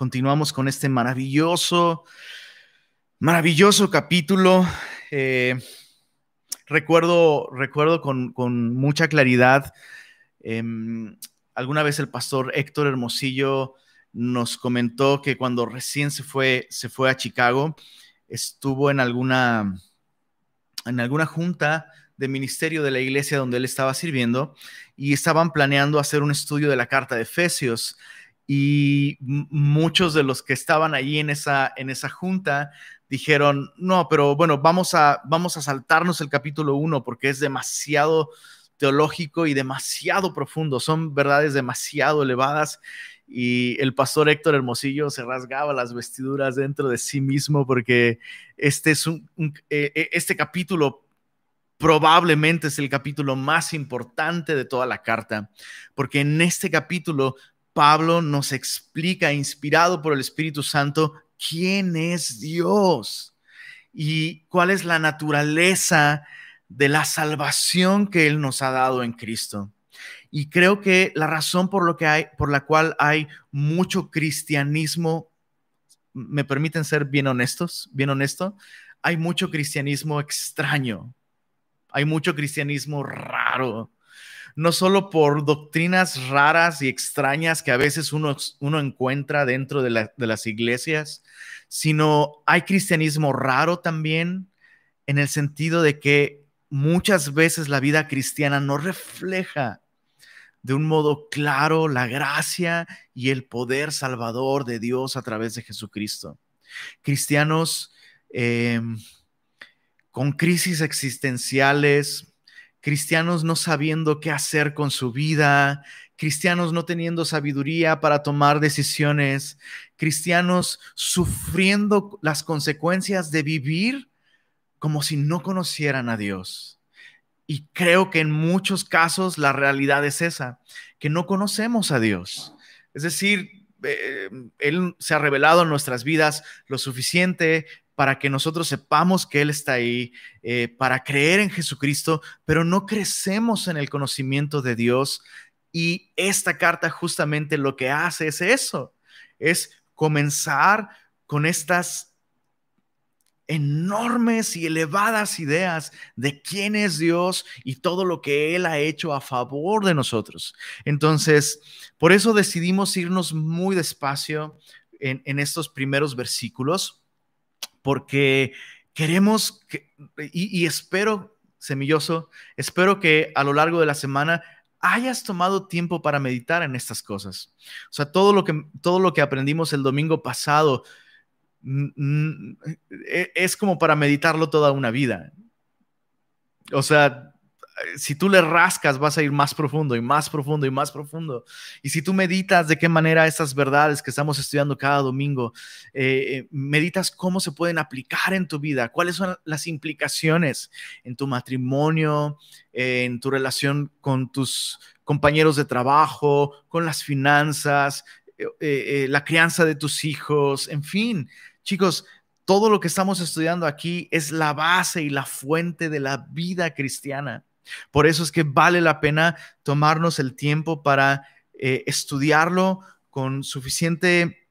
continuamos con este maravilloso, maravilloso capítulo. Eh, recuerdo, recuerdo con, mucha claridad, em, alguna vez el pastor Héctor Hermosillo nos comentó que cuando recién se fue, se fue a Chicago, estuvo en alguna, en alguna junta de ministerio de la iglesia donde él estaba sirviendo y estaban planeando hacer un estudio de la carta de Efesios y muchos de los que estaban allí en esa, en esa junta dijeron, no, pero bueno, vamos a, vamos a saltarnos el capítulo 1 porque es demasiado teológico y demasiado profundo, son verdades demasiado elevadas y el pastor Héctor Hermosillo se rasgaba las vestiduras dentro de sí mismo porque este es un, eh, eh, este capítulo probablemente es el capítulo más importante de toda la carta, porque en este capítulo Pablo nos explica, inspirado por el Espíritu Santo, quién es Dios y cuál es la naturaleza de la salvación que Él nos ha dado en Cristo. Y creo que la razón por, lo que hay, por la cual hay mucho cristianismo, me permiten ser bien honestos, bien honesto, hay mucho cristianismo extraño, hay mucho cristianismo raro, no solo por doctrinas raras y extrañas que a veces uno, uno encuentra dentro de, de las iglesias, sino hay cristianismo raro también en el sentido de que muchas veces la vida cristiana no refleja de un modo claro la gracia y el poder salvador de Dios a través de Jesucristo. Cristianos em, con crisis existenciales, cristianos no sabiendo qué hacer con su vida, cristianos no teniendo sabiduría para tomar decisiones, cristianos sufriendo las consecuencias de vivir como si no conocieran a Dios. Y creo que en muchos casos la realidad es esa, que no conocemos a Dios. Es decir, eh, Él se ha revelado en nuestras vidas lo suficiente para que nosotros sepamos que Él está ahí, eh, para creer en Jesucristo, pero no crecemos en el conocimiento de Dios. Y esta carta justamente lo que hace es eso, es comenzar con estas enormes y elevadas ideas de quién es Dios y todo lo que Él ha hecho a favor de nosotros. Entonces, por eso decidimos irnos muy despacio en, en estos primeros versículos porque queremos, y, espero, semilloso, espero que a lo largo de la semana hayas tomado tiempo para meditar en estas cosas. O sea, todo lo que, todo lo que aprendimos el domingo pasado e, es como para meditarlo toda una vida. O sea, si tú le rascas, vas a ir más profundo y más profundo y más profundo. Y si tú meditas de qué manera estas verdades que estamos estudiando cada domingo, eh, eh, meditas cómo se pueden aplicar en tu vida, cuáles son las implicaciones en tu matrimonio, en tu relación con tus compañeros de trabajo, con las finanzas, eh, la crianza de tus hijos, en fin, chicos, todo lo que estamos estudiando aquí es la base y la fuente de la vida cristiana. Por eso es que vale la pena tomarnos el tiempo para eh, estudiarlo con suficiente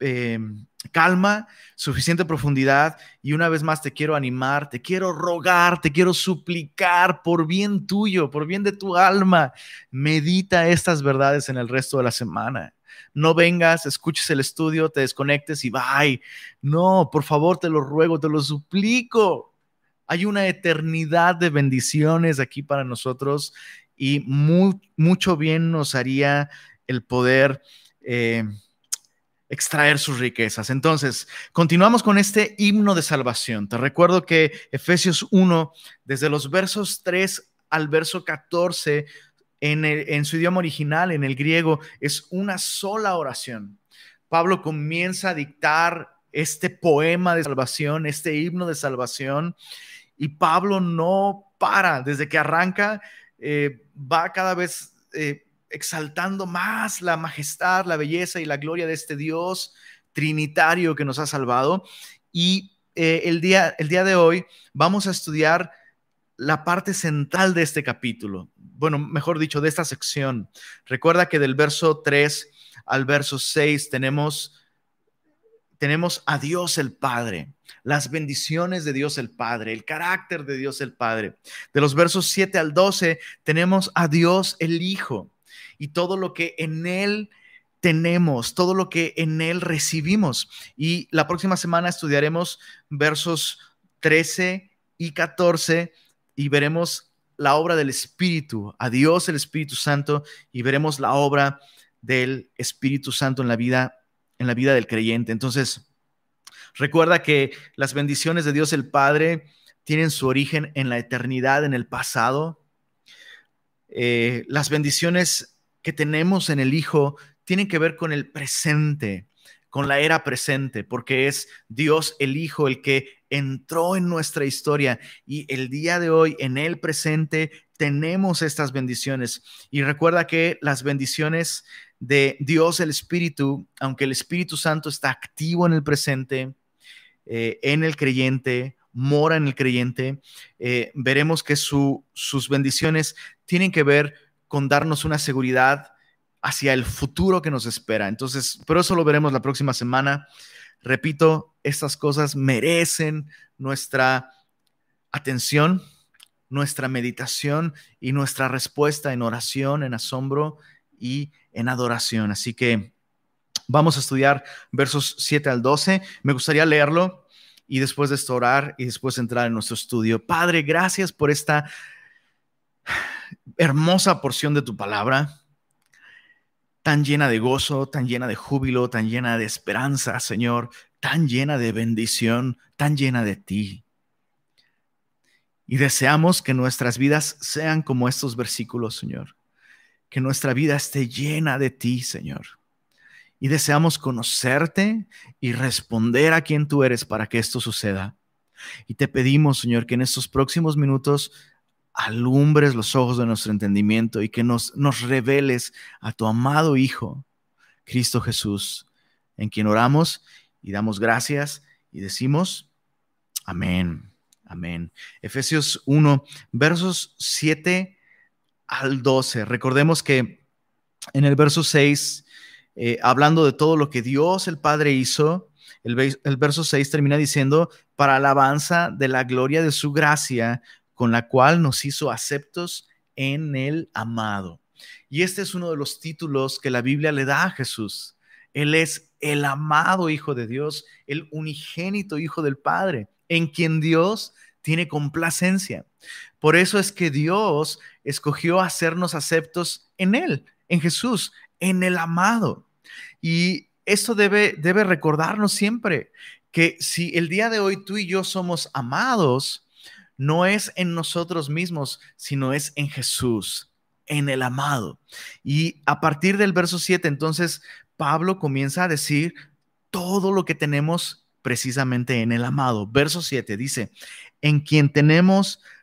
em, calma, suficiente profundidad. Y una vez más te quiero animar, te quiero rogar, te quiero suplicar por bien tuyo, por bien de tu alma. Medita estas verdades en el resto de la semana. No vengas, escuches el estudio, te desconectes y bye. No, por favor, te lo ruego, te lo suplico hay una eternidad de bendiciones aquí para nosotros y mucho bien nos haría el poder eh, extraer sus riquezas. Entonces, continuamos con este himno de salvación. Te recuerdo que Efesios 1, desde los versos 3 al verso 14, en, en su idioma original, en el griego, es una sola oración. Pablo comienza a dictar este poema de salvación, este himno de salvación, y Pablo no para, desde que arranca, eh, va cada vez eh, exaltando más la majestad, la belleza y la gloria de este Dios trinitario que nos ha salvado. Y eh, el, día, el día de hoy vamos a estudiar la parte central de este capítulo, bueno, mejor dicho, de esta sección. Recuerda que del verso 3 al verso 6 tenemos tenemos a Dios el Padre, las bendiciones de Dios el Padre, el carácter de Dios el Padre. De los versos 7 al 12 tenemos a Dios el Hijo y todo lo que en Él tenemos, todo lo que en Él recibimos. Y la próxima semana estudiaremos versos 13 y 14 y veremos la obra del Espíritu, a Dios el Espíritu Santo y veremos la obra del Espíritu Santo en la vida en la vida del creyente. Entonces, recuerda que las bendiciones de Dios el Padre tienen su origen en la eternidad, en el pasado. Eh, las bendiciones que tenemos en el Hijo tienen que ver con el presente, con la era presente, porque es Dios el Hijo el que entró en nuestra historia y el día de hoy en el presente tenemos estas bendiciones. Y recuerda que las bendiciones de Dios el Espíritu, aunque el Espíritu Santo está activo en el presente, eh, en el creyente, mora en el creyente, eh, veremos que sus bendiciones tienen que ver con darnos una seguridad hacia el futuro que nos espera. Entonces, pero eso lo veremos la próxima semana. Repito, estas cosas merecen nuestra atención, nuestra meditación y nuestra respuesta en oración, en asombro y en adoración. Así que vamos a estudiar versos 7 al 12. Me gustaría leerlo y después de esto orar y después entrar en nuestro estudio. Padre, gracias por esta hermosa porción de tu palabra, tan llena de gozo, tan llena de júbilo, tan llena de esperanza, Señor, tan llena de bendición, tan llena de ti. Y deseamos que nuestras vidas sean como estos versículos, Señor que nuestra vida esté llena de ti, Señor. Y deseamos conocerte y responder a quien tú eres para que esto suceda. Y te pedimos, Señor, que en estos próximos minutos alumbres los ojos de nuestro entendimiento y que nos, nos reveles a tu amado Hijo, Cristo Jesús, en quien oramos y damos gracias y decimos, amén, amén. Efesios 1, versos 7 al 12. Recordemos que en el verso 6, eh, hablando de todo lo que Dios el Padre hizo, el, el verso 6 termina diciendo, para alabanza de la gloria de su gracia, con la cual nos hizo aceptos en el amado. Y este es uno de los títulos que la Biblia le da a Jesús. Él es el amado Hijo de Dios, el unigénito Hijo del Padre, en quien Dios tiene complacencia. Por eso es que Dios escogió hacernos aceptos en Él, en Jesús, en el amado. Y esto debe, debe recordarnos siempre que si el día de hoy tú y yo somos amados, no es en nosotros mismos, sino es en Jesús, en el amado. Y a partir del verso 7, entonces, Pablo comienza a decir todo lo que tenemos precisamente en el amado. Verso 7 dice, en quien tenemos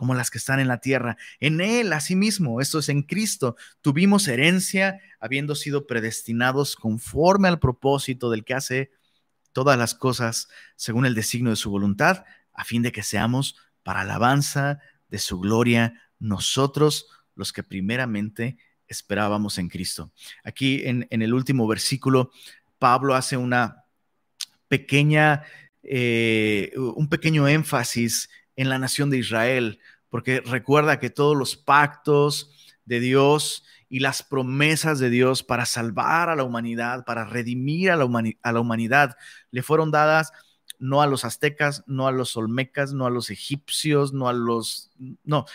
como las que están en la tierra. En Él, asimismo, esto es en Cristo, tuvimos herencia, habiendo sido predestinados conforme al propósito del que hace todas las cosas según el designio de su voluntad, a fin de que seamos para alabanza de su gloria nosotros los que primeramente esperábamos en Cristo. Aquí en, el último versículo Pablo hace una pequeña, eh, un pequeño énfasis en la nación de Israel, porque recuerda que todos los pactos de Dios y las promesas de Dios para salvar a la humanidad, para redimir a la, humanidad, le fueron dadas no a los aztecas, no a los olmecas, no a los egipcios, no a los... No,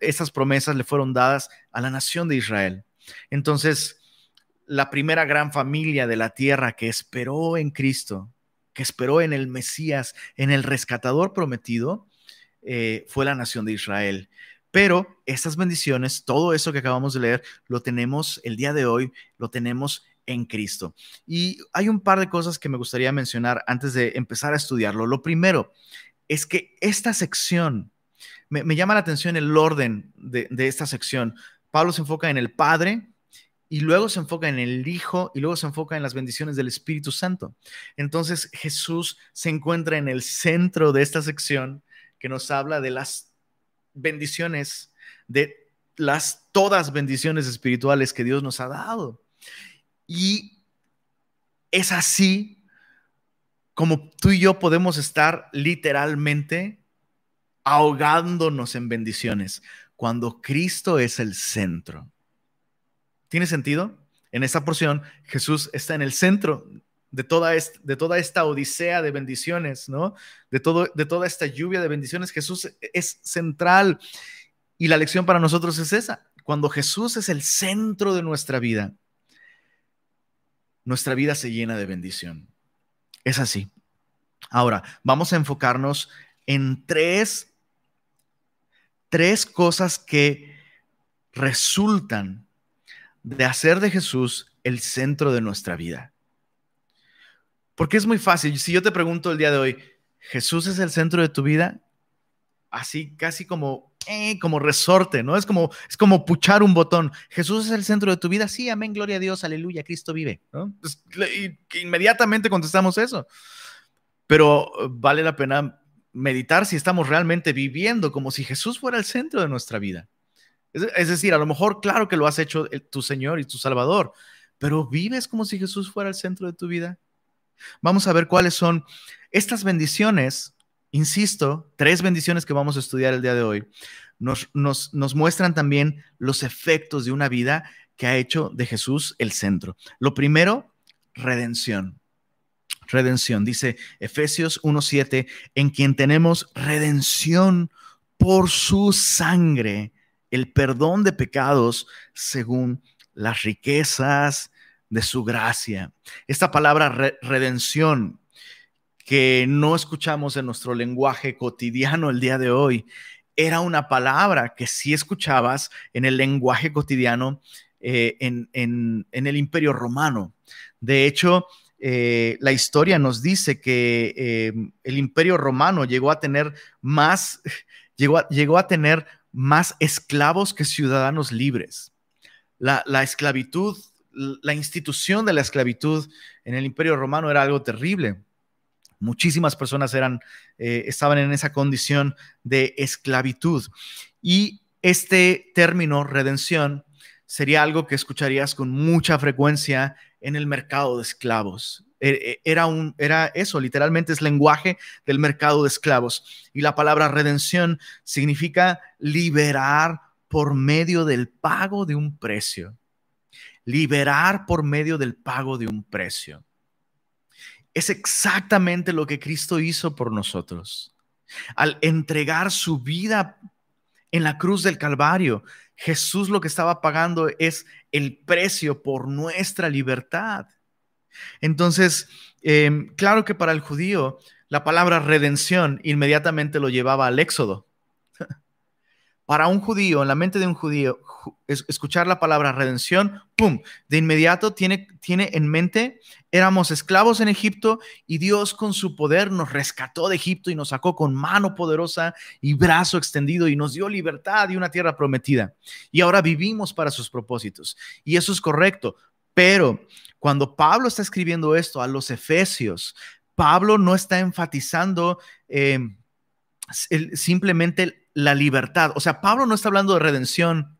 esas promesas le fueron dadas a la nación de Israel. Entonces, la primera gran familia de la tierra que esperó en Cristo, que esperó en el Mesías, en el rescatador prometido, eh, fue la nación de Israel. Pero estas bendiciones, todo eso que acabamos de leer, lo tenemos el día de hoy, lo tenemos en Cristo. Y hay un par de cosas que me gustaría mencionar antes de empezar a estudiarlo. Lo primero es que esta sección, me, llama la atención el orden de, de esta sección. Pablo se enfoca en el Padre, y luego se enfoca en el Hijo y luego se enfoca en las bendiciones del Espíritu Santo. Entonces Jesús se encuentra en el centro de esta sección que nos habla de las bendiciones, de las todas bendiciones espirituales que Dios nos ha dado. Y es así como tú y yo podemos estar literalmente ahogándonos en bendiciones cuando Cristo es el centro. ¿Tiene sentido? En esta porción, Jesús está en el centro de toda, esta, de toda esta odisea de bendiciones, ¿no? De, todo, de toda esta lluvia de bendiciones. Jesús es central. Y la lección para nosotros es esa. Cuando Jesús es el centro de nuestra vida, nuestra vida se llena de bendición. Es así. Ahora, vamos a enfocarnos en tres, tres cosas que resultan de hacer de Jesús el centro de nuestra vida. Porque es muy fácil. Si yo te pregunto el día de hoy, ¿Jesús es el centro de tu vida? Así, casi como, eh, como resorte, ¿no? Es como, es como puchar un botón. ¿Jesús es el centro de tu vida? Sí, amén, gloria a Dios, aleluya, Cristo vive. Pues, inmediatamente contestamos eso. Pero uh, vale la pena meditar si estamos realmente viviendo como si Jesús fuera el centro de nuestra vida. Es, decir, a lo mejor, claro que lo has hecho tu Señor y tu Salvador, pero vives como si Jesús fuera el centro de tu vida. Vamos a ver cuáles son estas bendiciones, insisto, tres bendiciones que vamos a estudiar el día de hoy, nos, nos, muestran también los efectos de una vida que ha hecho de Jesús el centro. Lo primero, redención. Redención, dice Efesios 1.7, en quien tenemos redención por su sangre el perdón de pecados según las riquezas de su gracia. Esta palabra redención que no escuchamos en nuestro lenguaje cotidiano el día de hoy, era una palabra que sí escuchabas en el lenguaje cotidiano eh, en, el imperio romano. De hecho, eh, la historia nos dice que eh, el imperio romano llegó a tener más, llegó llegó a tener más esclavos que ciudadanos libres. La, esclavitud, la institución de la esclavitud en el Imperio Romano era algo terrible. Muchísimas personas eran, eh, estaban en esa condición de esclavitud. Y este término, redención, sería algo que escucharías con mucha frecuencia en el mercado de esclavos. E, e, era, un, era eso, literalmente es lenguaje del mercado de esclavos. Y la palabra redención significa liberar por medio del pago de un precio. Liberar por medio del pago de un precio. Es exactamente lo que Cristo hizo por nosotros. Al entregar su vida en la cruz del Calvario, Jesús lo que estaba pagando es el precio por nuestra libertad. Entonces, em, claro que para el judío la palabra redención inmediatamente lo llevaba al éxodo. Para un judío, en la mente de un judío, escuchar la palabra redención, ¡pum! De inmediato tiene, tiene en mente, éramos esclavos en Egipto y Dios con su poder nos rescató de Egipto y nos sacó con mano poderosa y brazo extendido y nos dio libertad y una tierra prometida. Y ahora vivimos para sus propósitos. Y eso es correcto. Pero cuando Pablo está escribiendo esto a los efesios, Pablo no está enfatizando eh, simplemente la libertad. O sea, Pablo no está hablando de redención,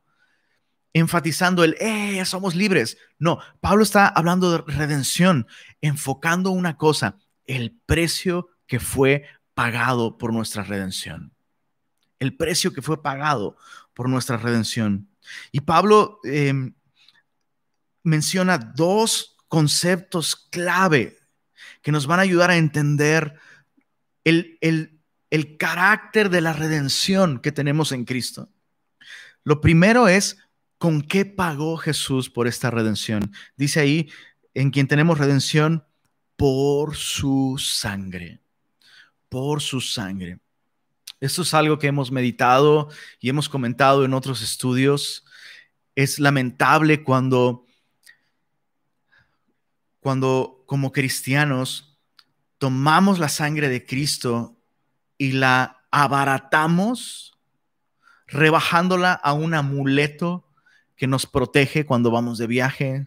enfatizando el, eh, somos libres. No, Pablo está hablando de redención, enfocando una cosa, el precio que fue pagado por nuestra redención. El precio que fue pagado por nuestra redención. Y Pablo em, menciona dos conceptos clave que nos van a ayudar a entender el, el, carácter de la redención que tenemos en Cristo. Lo primero es con qué pagó Jesús por esta redención. Dice ahí, en quien tenemos redención por su sangre, por su sangre. Esto es algo que hemos meditado y hemos comentado en otros estudios. Es lamentable cuando cuando como cristianos tomamos la sangre de Cristo y la abaratamos, rebajándola a un amuleto que nos protege cuando vamos de viaje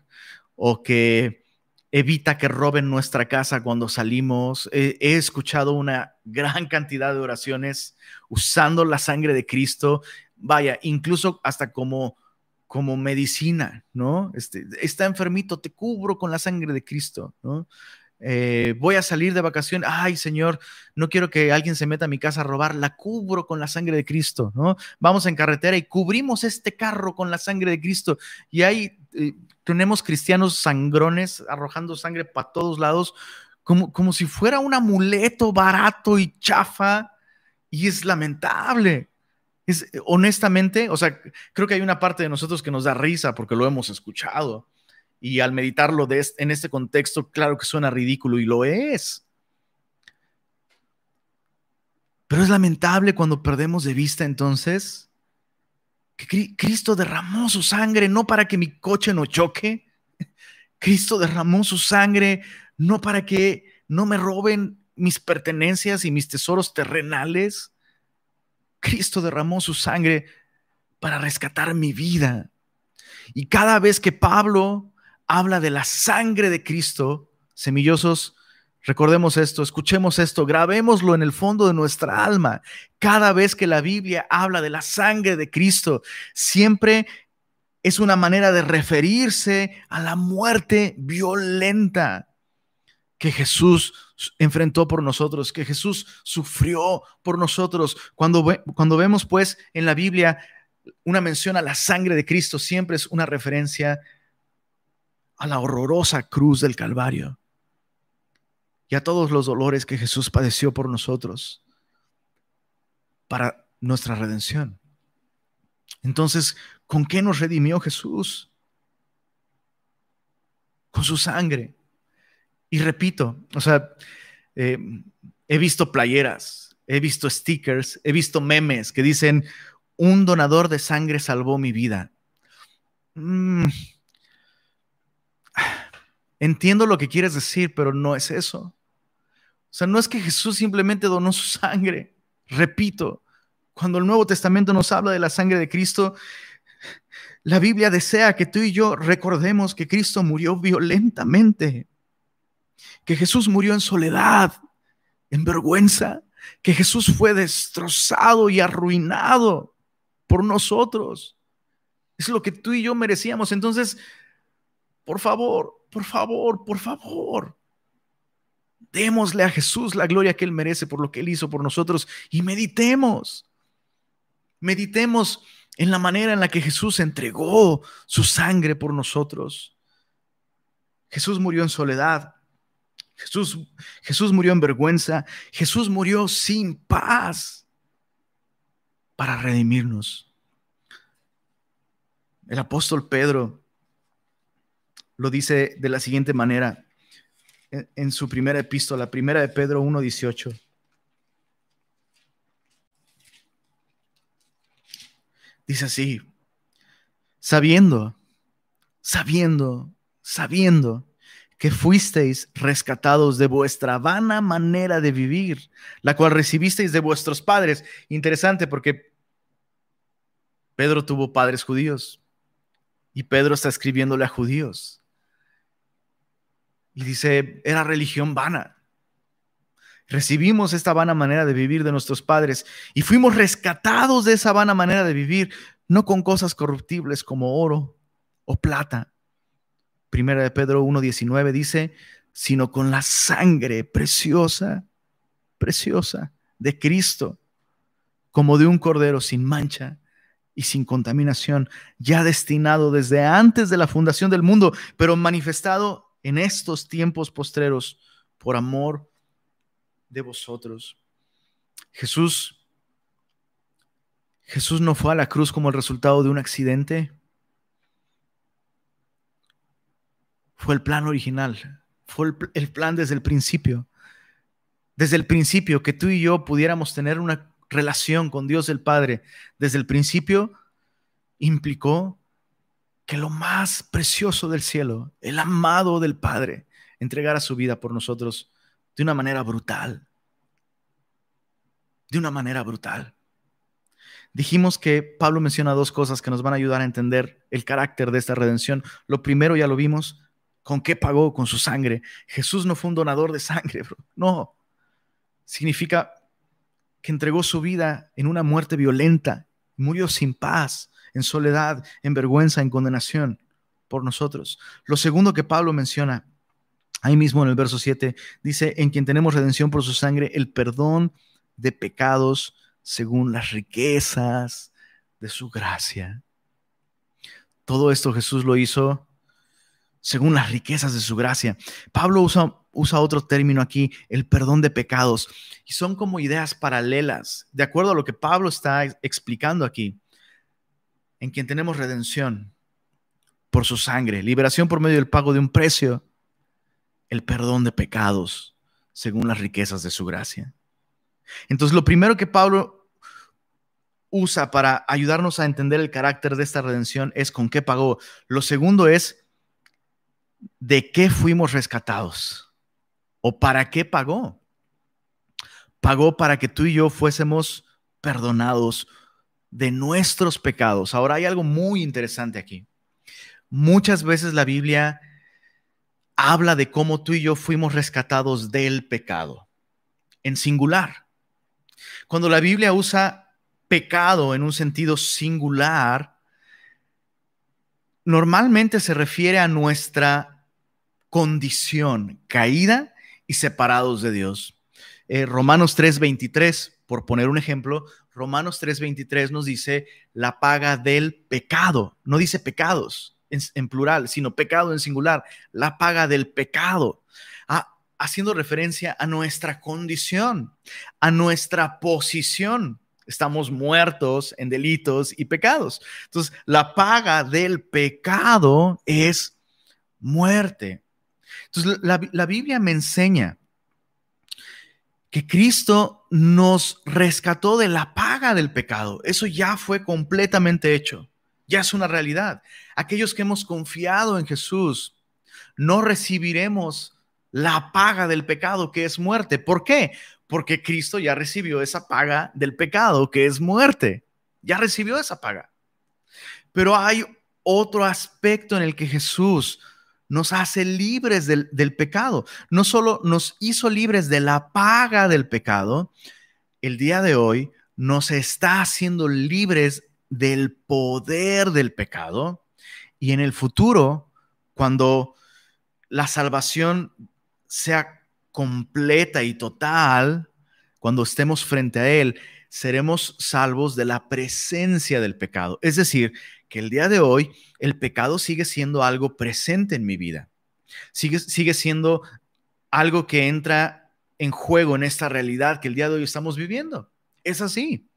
o que evita que roben nuestra casa cuando salimos. He, escuchado una gran cantidad de oraciones usando la sangre de Cristo, vaya, incluso hasta como como medicina, ¿no? Este, está enfermito, te cubro con la sangre de Cristo, ¿no? Eh, voy a salir de vacaciones, ay Señor, no quiero que alguien se meta a mi casa a robar, la cubro con la sangre de Cristo, ¿no? Vamos en carretera y cubrimos este carro con la sangre de Cristo. Y ahí eh, tenemos cristianos sangrones arrojando sangre para todos lados, como, como si fuera un amuleto barato y chafa, y es lamentable. Es, honestamente, o sea, creo que hay una parte de nosotros que nos da risa porque lo hemos escuchado. Y al meditarlo en este contexto, claro que suena ridículo y lo es. Pero es lamentable cuando perdemos de vista entonces que Cristo derramó su sangre no para que mi coche no choque. Cristo derramó su sangre no para que no me roben mis pertenencias y mis tesoros terrenales. Cristo derramó su sangre para rescatar mi vida. Y cada vez que Pablo habla de la sangre de Cristo, semillosos, recordemos esto, escuchemos esto, grabémoslo en el fondo de nuestra alma. Cada vez que la Biblia habla de la sangre de Cristo, siempre es una manera de referirse a la muerte violenta que Jesús enfrentó por nosotros, que Jesús sufrió por nosotros. Cuando, cuando vemos pues en la Biblia una mención a la sangre de Cristo, siempre es una referencia a la horrorosa cruz del Calvario y a todos los dolores que Jesús padeció por nosotros para nuestra redención. Entonces, ¿con qué nos redimió Jesús? Con su sangre. Y repito, o sea, eh, he visto playeras, he visto stickers, he visto memes que dicen, un donador de sangre salvó mi vida. Mm. Entiendo lo que quieres decir, pero no es eso. O sea, no es que Jesús simplemente donó su sangre. Repito, cuando el Nuevo Testamento nos habla de la sangre de Cristo, la Biblia desea que tú y yo recordemos que Cristo murió violentamente que Jesús murió en soledad, en vergüenza, que Jesús fue destrozado y arruinado por nosotros. Es lo que tú y yo merecíamos. Entonces, por favor, por favor, por favor, démosle a Jesús la gloria que Él merece por lo que Él hizo por nosotros y meditemos. Meditemos en la manera en la que Jesús entregó su sangre por nosotros. Jesús murió en soledad. Jesús, Jesús murió en vergüenza. Jesús murió sin paz para redimirnos. El apóstol Pedro lo dice de la siguiente manera en, su primera epístola, primera de Pedro 1.18. Dice así, sabiendo, sabiendo, sabiendo que fuisteis rescatados de vuestra vana manera de vivir, la cual recibisteis de vuestros padres. Interesante porque Pedro tuvo padres judíos y Pedro está escribiéndole a judíos. Y dice, era religión vana. Recibimos esta vana manera de vivir de nuestros padres y fuimos rescatados de esa vana manera de vivir, no con cosas corruptibles como oro o plata Primera de Pedro 1.19 dice, sino con la sangre preciosa, preciosa de Cristo, como de un cordero sin mancha y sin contaminación, ya destinado desde antes de la fundación del mundo, pero manifestado en estos tiempos postreros por amor de vosotros. Jesús, Jesús no fue a la cruz como el resultado de un accidente. fue el plan original, fue el, plan desde el principio. Desde el principio que tú y yo pudiéramos tener una relación con Dios el Padre, desde el principio implicó que lo más precioso del cielo, el amado del Padre, entregara su vida por nosotros de una manera brutal. De una manera brutal. Dijimos que Pablo menciona dos cosas que nos van a ayudar a entender el carácter de esta redención. Lo primero ya lo vimos, ¿con qué pagó? Con su sangre. Jesús no fue un donador de sangre, no. Significa que entregó su vida en una muerte violenta, murió sin paz, en soledad, en vergüenza, en condenación por nosotros. Lo segundo que Pablo menciona ahí mismo en el verso 7, dice, en quien tenemos redención por su sangre, el perdón de pecados según las riquezas de su gracia. Todo esto Jesús lo hizo según las riquezas de su gracia. Pablo usa, usa otro término aquí, el perdón de pecados, y son como ideas paralelas, de acuerdo a lo que Pablo está explicando aquí, en quien tenemos redención por su sangre, liberación por medio del pago de un precio, el perdón de pecados según las riquezas de su gracia. Entonces, lo primero que Pablo usa para ayudarnos a entender el carácter de esta redención es con qué pagó. Lo segundo es de qué fuimos rescatados o para qué pagó. Pagó para que tú y yo fuésemos perdonados de nuestros pecados. Ahora hay algo muy interesante aquí. Muchas veces la Biblia habla de cómo tú y yo fuimos rescatados del pecado, en singular. Cuando la Biblia usa pecado en un sentido singular, normalmente se refiere a nuestra condición caída y separados de Dios. Eh, Romanos 3:23, por poner un ejemplo, Romanos 3:23 nos dice la paga del pecado, no dice pecados, en, plural, sino pecado en singular, la paga del pecado, haciendo referencia a nuestra condición, a nuestra posición. Estamos muertos en delitos y pecados. Entonces, la paga del pecado es muerte. Entonces, la, la Biblia me enseña que Cristo nos rescató de la paga del pecado. Eso ya fue completamente hecho ya es una realidad. Aquellos que hemos confiado en Jesús, no recibiremos la paga del pecado que es muerte. ¿Por qué? Porque Cristo ya recibió esa paga del pecado que es muerte. Ya recibió esa paga. Pero hay otro aspecto en el que Jesús nos hace libres del, pecado. No solo nos hizo libres de la paga del pecado, el día de hoy nos está haciendo libres del poder del pecado y en el futuro, cuando la salvación sea completa y total, cuando estemos frente a Él, seremos salvos de la presencia del pecado. Es decir, que el día de hoy el pecado sigue siendo algo presente en mi vida. Sigue, sigue siendo algo que entra en juego en esta realidad que el día de hoy estamos viviendo. Es así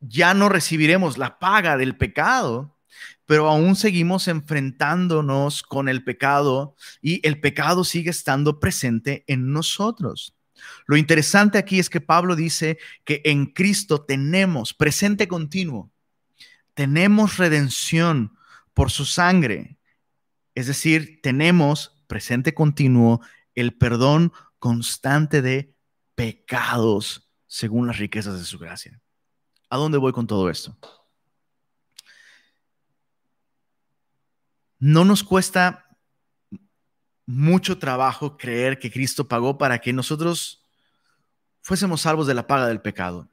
ya no recibiremos la paga del pecado, pero aún seguimos enfrentándonos con el pecado y el pecado sigue estando presente en nosotros. Lo interesante aquí es que Pablo dice que en Cristo tenemos presente continuo, tenemos redención por su sangre, es decir, tenemos presente continuo el perdón constante de pecados según las riquezas de su gracia. ¿A dónde voy con todo esto? No nos cuesta mucho trabajo creer que Cristo pagó para que nosotros fuésemos salvos de la paga del pecado.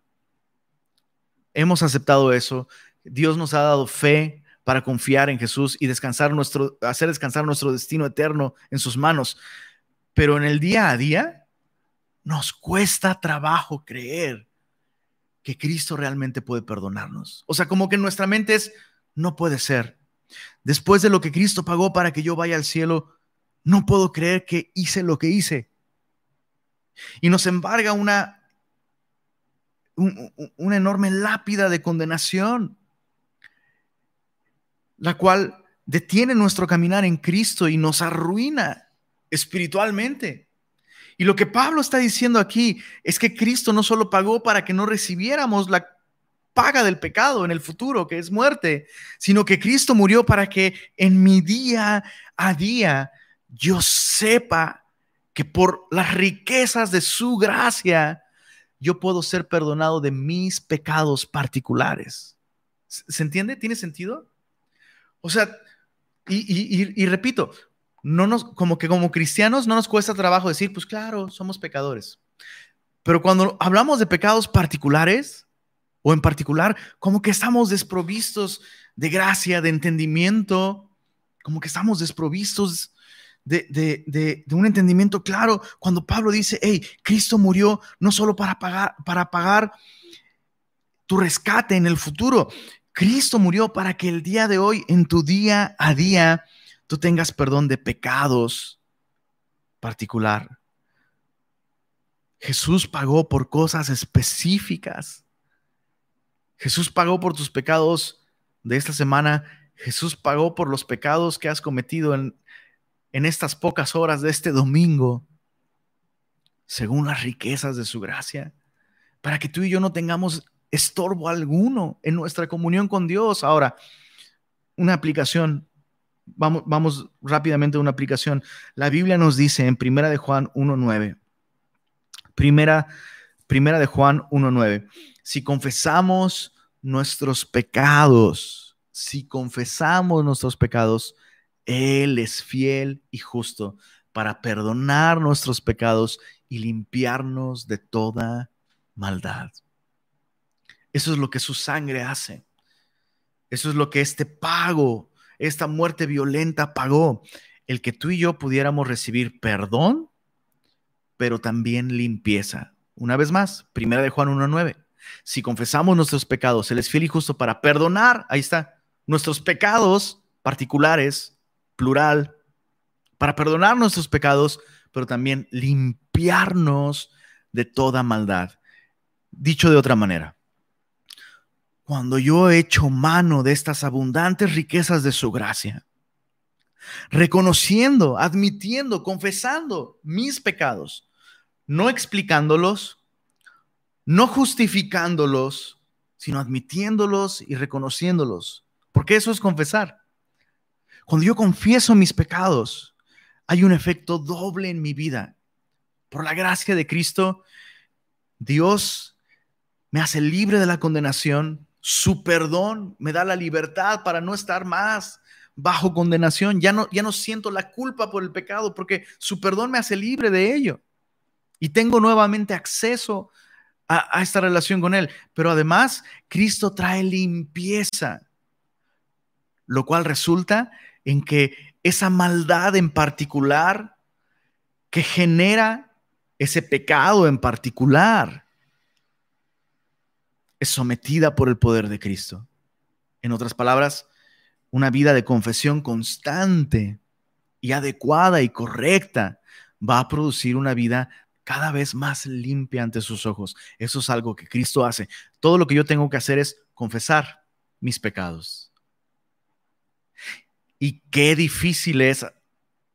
Hemos aceptado eso. Dios nos ha dado fe para confiar en Jesús y descansar nuestro, hacer descansar nuestro destino eterno en sus manos. Pero en el día a día nos cuesta trabajo creer que Cristo realmente puede perdonarnos. O sea, como que en nuestra mente es, no puede ser. Después de lo que Cristo pagó para que yo vaya al cielo, no puedo creer que hice lo que hice. Y nos embarga una, una enorme lápida de condenación, la cual detiene nuestro caminar en Cristo y nos arruina espiritualmente. Y lo que Pablo está diciendo aquí es que Cristo no solo pagó para que no recibiéramos la paga del pecado en el futuro, que es muerte, sino que Cristo murió para que en mi día a día yo sepa que por las riquezas de su gracia yo puedo ser perdonado de mis pecados particulares. ¿Se entiende? ¿Tiene sentido? O sea, y, repito, no nos, como que como cristianos no nos cuesta trabajo decir, pues claro, somos pecadores. Pero cuando hablamos de pecados particulares, o en particular, como que estamos desprovistos de gracia, de entendimiento, como que estamos desprovistos de, un entendimiento claro. Cuando Pablo dice, hey, Cristo murió no solo para pagar, para pagar tu rescate en el futuro, Cristo murió para que el día de hoy, en tu día a día, tú tengas perdón de pecados particular. Jesús pagó por cosas específicas. Jesús pagó por tus pecados de esta semana. Jesús pagó por los pecados que has cometido en, en estas pocas horas de este domingo, según las riquezas de su gracia, para que tú y yo no tengamos estorbo alguno en nuestra comunión con Dios. Ahora, una aplicación, vamos, vamos rápidamente a una aplicación. La Biblia nos dice en Primera de Juan 1.9, Primera, primera de Juan 1.9, si confesamos nuestros pecados, si confesamos nuestros pecados, Él es fiel y justo para perdonar nuestros pecados y limpiarnos de toda maldad. Eso es lo que su sangre hace. Eso es lo que este pago, esta muerte violenta pagó. El que tú y yo pudiéramos recibir perdón, pero también limpieza. Una vez más, primera de Juan 1.9. Si confesamos nuestros pecados, Él es fiel y justo para perdonar, ahí está, nuestros pecados particulares, plural, para perdonar nuestros pecados, pero también limpiarnos de toda maldad. Dicho de otra manera, cuando yo he hecho mano de estas abundantes riquezas de su gracia, reconociendo, admitiendo, confesando mis pecados, no explicándolos, no justificándolos, sino admitiéndolos y reconociéndolos, porque eso es confesar. Cuando yo confieso mis pecados, hay un efecto doble en mi vida. Por la gracia de Cristo, Dios me hace libre de la condenación su perdón me da la libertad para no estar más bajo condenación. Ya no, ya no siento la culpa por el pecado porque su perdón me hace libre de ello. Y tengo nuevamente acceso a, a esta relación con Él. Pero además, Cristo trae limpieza, lo cual resulta en que esa maldad en particular que genera ese pecado en particular, es sometida por el poder de Cristo. En otras palabras, una vida de confesión constante y adecuada y correcta va a producir una vida cada vez más limpia ante sus ojos. Eso es algo que Cristo hace. Todo lo que yo tengo que hacer es confesar mis pecados. Y qué difícil es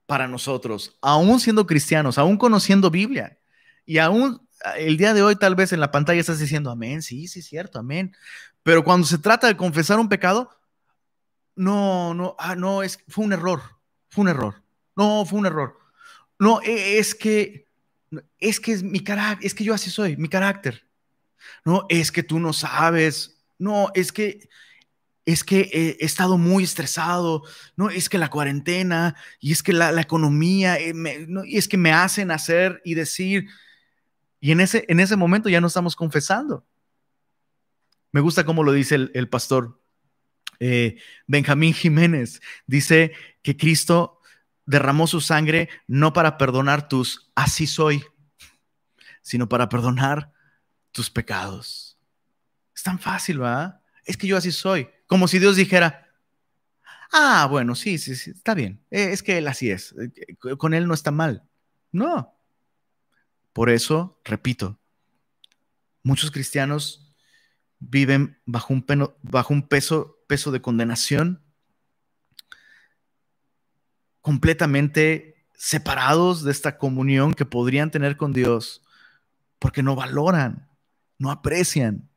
para nosotros, aún siendo cristianos, aún conociendo Biblia y aún el día de hoy tal vez en la pantalla estás diciendo amén, sí, sí, cierto, amén. Pero cuando se trata de confesar un pecado, no, no, ah, no, es, fue un error, fue un error. No, fue un error. No, e, es que, es que es mi carácter, es que yo así soy, mi carácter. No, es que tú no sabes. No, es que, es que he estado muy estresado. No, es que la cuarentena y es que la, economía, eh, y es que me hacen hacer y decir y en ese, en ese momento ya no estamos confesando. Me gusta cómo lo dice el, pastor eh, Benjamín Jiménez. Dice que Cristo derramó su sangre no para perdonar tus así soy, sino para perdonar tus pecados. Es tan fácil, ¿va? Es que yo así soy. Como si Dios dijera, ah, bueno, sí, sí, sí, está bien. Eh, es que él así es. Eh, con él no está mal. No, por eso, repito, muchos cristianos viven bajo un, peso, peso de condenación, completamente separados de esta comunión que podrían tener con Dios, porque no valoran, no aprecian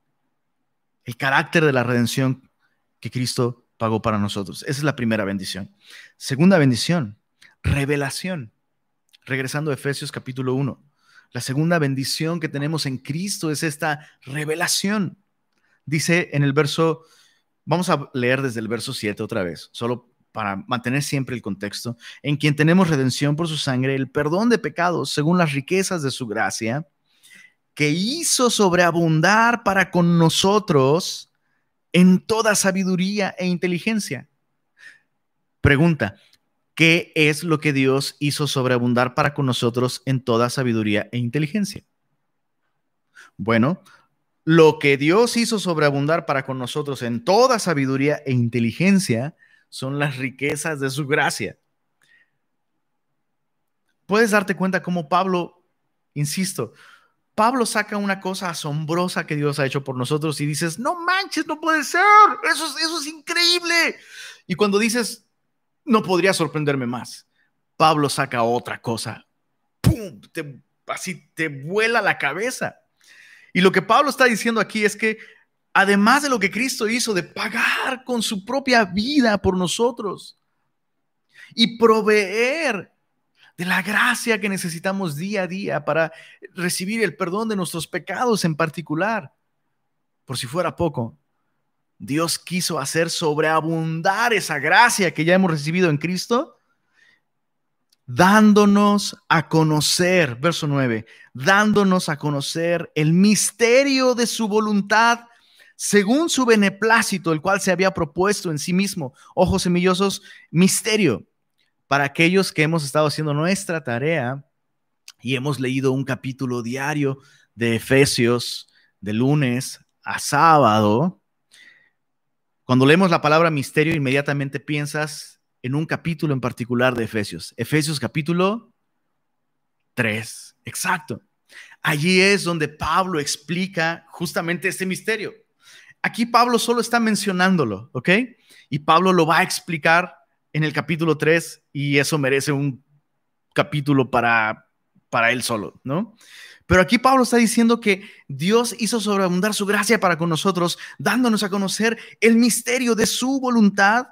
el carácter de la redención que Cristo pagó para nosotros. Esa es la primera bendición. Segunda bendición, revelación. Regresando a Efesios capítulo 1. La segunda bendición que tenemos en Cristo es esta revelación. Dice en el verso, vamos a leer desde el verso 7 otra vez, solo para mantener siempre el contexto, en quien tenemos redención por su sangre, el perdón de pecados según las riquezas de su gracia, que hizo sobreabundar para con nosotros en toda sabiduría e inteligencia. Pregunta, ¿qué es lo que Dios hizo sobreabundar para con nosotros en toda sabiduría e inteligencia? Bueno, lo que Dios hizo sobreabundar para con nosotros en toda sabiduría e inteligencia son las riquezas de su gracia. Puedes darte cuenta cómo Pablo, insisto, Pablo saca una cosa asombrosa que Dios ha hecho por nosotros y dices, no manches, no puede ser, eso, eso es increíble. Y cuando dices, no podría sorprenderme más, Pablo saca otra cosa, ¡pum! así te vuela la cabeza. Y lo que Pablo está diciendo aquí es que además de lo que Cristo hizo de pagar con su propia vida por nosotros y proveer de la gracia que necesitamos día a día para recibir el perdón de nuestros pecados en particular. Por si fuera poco, Dios quiso hacer sobreabundar esa gracia que ya hemos recibido en Cristo dándonos a conocer, verso 9, dándonos a conocer el misterio de su voluntad según su beneplácito, el cual se había propuesto en sí mismo. Ojos semillosos, misterio. Para aquellos que hemos estado haciendo nuestra tarea y hemos leído un capítulo diario de Efesios de lunes a sábado, cuando leemos la palabra misterio, inmediatamente piensas en un capítulo en particular de Efesios. Efesios capítulo 3, exacto. Allí es donde Pablo explica justamente este misterio. Aquí Pablo solo está mencionándolo, ¿ok? Y Pablo lo va a explicar en el capítulo 3 y eso merece un capítulo para, para él solo, ¿no? Pero aquí Pablo está diciendo que Dios hizo sobreabundar su gracia para con nosotros, dándonos a conocer el misterio de su voluntad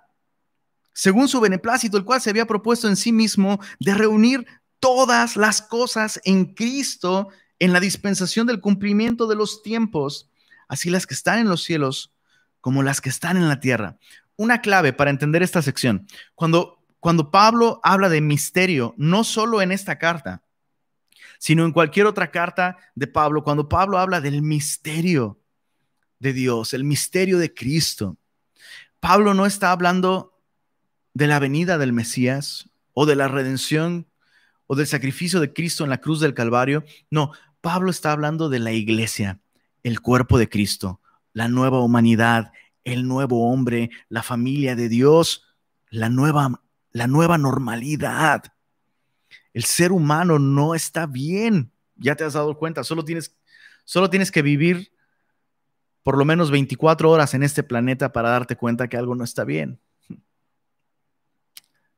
según su beneplácito, el cual se había propuesto en sí mismo de reunir todas las cosas en Cristo en la dispensación del cumplimiento de los tiempos, así las que están en los cielos como las que están en la tierra. Una clave para entender esta sección, cuando, cuando Pablo habla de misterio, no solo en esta carta, sino en cualquier otra carta de Pablo, cuando Pablo habla del misterio de Dios, el misterio de Cristo, Pablo no está hablando de la venida del Mesías o de la redención o del sacrificio de Cristo en la cruz del Calvario. No, Pablo está hablando de la iglesia, el cuerpo de Cristo, la nueva humanidad, el nuevo hombre, la familia de Dios, la nueva, la nueva normalidad. El ser humano no está bien. Ya te has dado cuenta, solo tienes, solo tienes que vivir por lo menos 24 horas en este planeta para darte cuenta que algo no está bien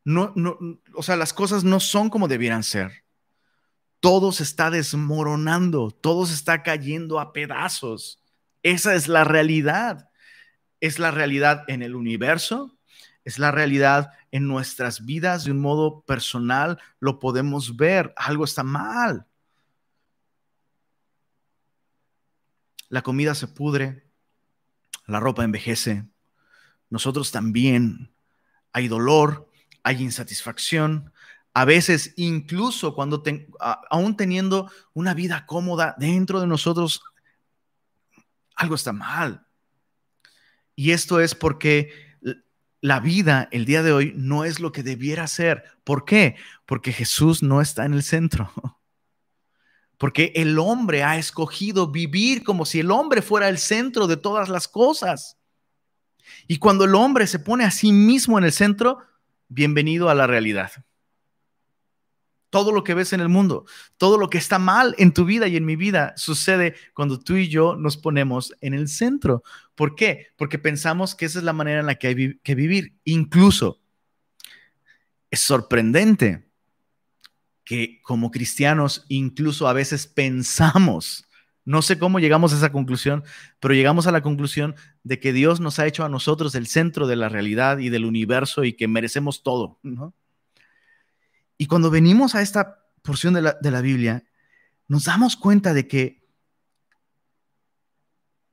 no, no, o sea, las cosas no son como debieran ser. Todo se está desmoronando, todo se está cayendo a pedazos. Esa es la realidad. Es la realidad en el universo, es la realidad en nuestras vidas de un modo personal. Lo podemos ver, algo está mal. La comida se pudre, la ropa envejece, nosotros también. Hay dolor, hay insatisfacción, a veces incluso cuando aún teniendo una vida cómoda dentro de nosotros, algo está mal. Y esto es porque la vida el día de hoy no es lo que debiera ser. ¿Por qué? Porque Jesús no está en el centro. Porque el hombre ha escogido vivir como si el hombre fuera el centro de todas las cosas. Y cuando el hombre se pone a sí mismo en el centro, bienvenido a la realidad. Todo lo que ves en el mundo, todo lo que está mal en tu vida y en mi vida sucede cuando tú y yo nos ponemos en el centro. ¿Por qué? Porque pensamos que esa es la manera en la que hay que vivir. Incluso es sorprendente que como cristianos incluso a veces pensamos no sé cómo llegamos a esa conclusión, pero llegamos a la conclusión de que Dios nos ha hecho a nosotros el centro de la realidad y del universo y que merecemos todo. Y cuando venimos a esta porción de la, de la Biblia, nos damos cuenta de que